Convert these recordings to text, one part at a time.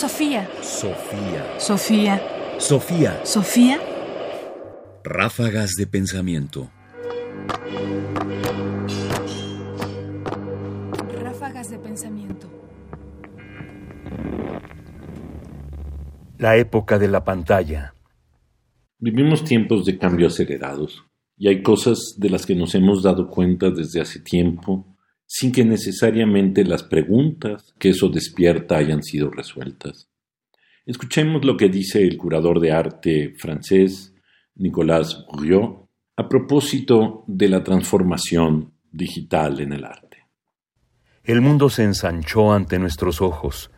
Sofía. Sofía. Sofía. Sofía. Sofía. Ráfagas de pensamiento. Ráfagas de pensamiento. La época de la pantalla. Vivimos tiempos de cambio acelerados y hay cosas de las que nos hemos dado cuenta desde hace tiempo sin que necesariamente las preguntas que eso despierta hayan sido resueltas. Escuchemos lo que dice el curador de arte francés Nicolas Bourriot a propósito de la transformación digital en el arte. El mundo se ensanchó ante nuestros ojos.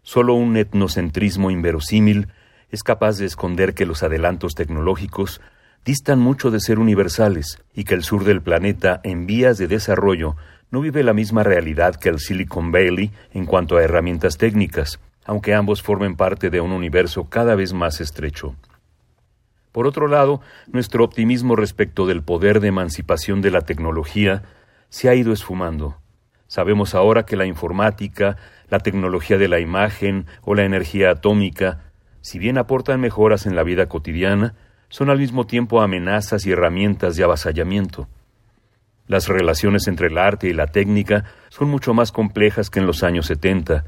Solo un etnocentrismo inverosímil es capaz de esconder que los adelantos tecnológicos distan mucho de ser universales y que el sur del planeta, en vías de desarrollo, no vive la misma realidad que el Silicon Valley en cuanto a herramientas técnicas, aunque ambos formen parte de un universo cada vez más estrecho. Por otro lado, nuestro optimismo respecto del poder de emancipación de la tecnología se ha ido esfumando. Sabemos ahora que la informática, la tecnología de la imagen o la energía atómica, si bien aportan mejoras en la vida cotidiana, son al mismo tiempo amenazas y herramientas de avasallamiento. Las relaciones entre el arte y la técnica son mucho más complejas que en los años 70.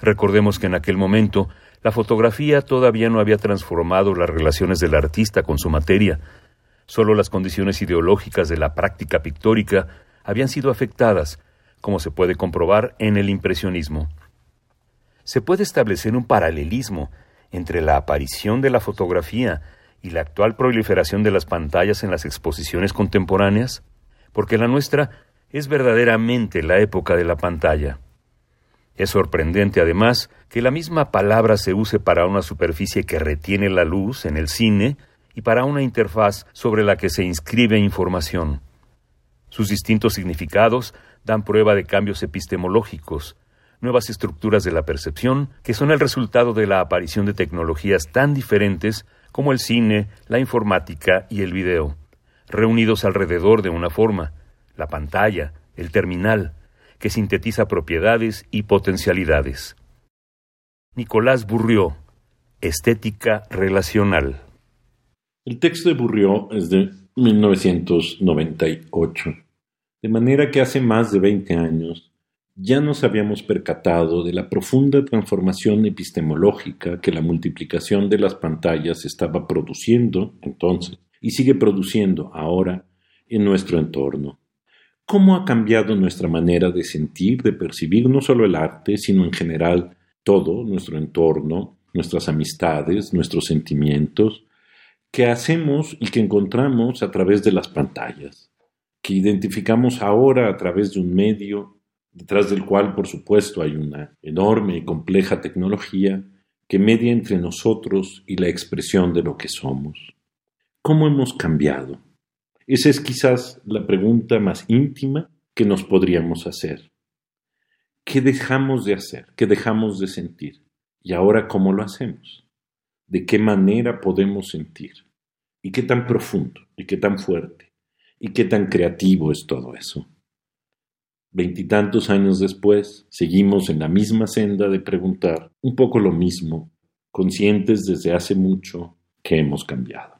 Recordemos que en aquel momento la fotografía todavía no había transformado las relaciones del artista con su materia. Solo las condiciones ideológicas de la práctica pictórica habían sido afectadas, como se puede comprobar en el impresionismo. Se puede establecer un paralelismo entre la aparición de la fotografía y la actual proliferación de las pantallas en las exposiciones contemporáneas porque la nuestra es verdaderamente la época de la pantalla. Es sorprendente, además, que la misma palabra se use para una superficie que retiene la luz en el cine y para una interfaz sobre la que se inscribe información. Sus distintos significados dan prueba de cambios epistemológicos, nuevas estructuras de la percepción que son el resultado de la aparición de tecnologías tan diferentes como el cine, la informática y el video reunidos alrededor de una forma, la pantalla, el terminal, que sintetiza propiedades y potencialidades. Nicolás Burrió, Estética Relacional. El texto de Burrió es de 1998, de manera que hace más de 20 años ya nos habíamos percatado de la profunda transformación epistemológica que la multiplicación de las pantallas estaba produciendo entonces y sigue produciendo ahora en nuestro entorno. ¿Cómo ha cambiado nuestra manera de sentir, de percibir no solo el arte, sino en general todo nuestro entorno, nuestras amistades, nuestros sentimientos, que hacemos y que encontramos a través de las pantallas, que identificamos ahora a través de un medio, detrás del cual, por supuesto, hay una enorme y compleja tecnología que media entre nosotros y la expresión de lo que somos. ¿Cómo hemos cambiado? Esa es quizás la pregunta más íntima que nos podríamos hacer. ¿Qué dejamos de hacer? ¿Qué dejamos de sentir? ¿Y ahora cómo lo hacemos? ¿De qué manera podemos sentir? ¿Y qué tan profundo? ¿Y qué tan fuerte? ¿Y qué tan creativo es todo eso? Veintitantos años después, seguimos en la misma senda de preguntar un poco lo mismo, conscientes desde hace mucho que hemos cambiado.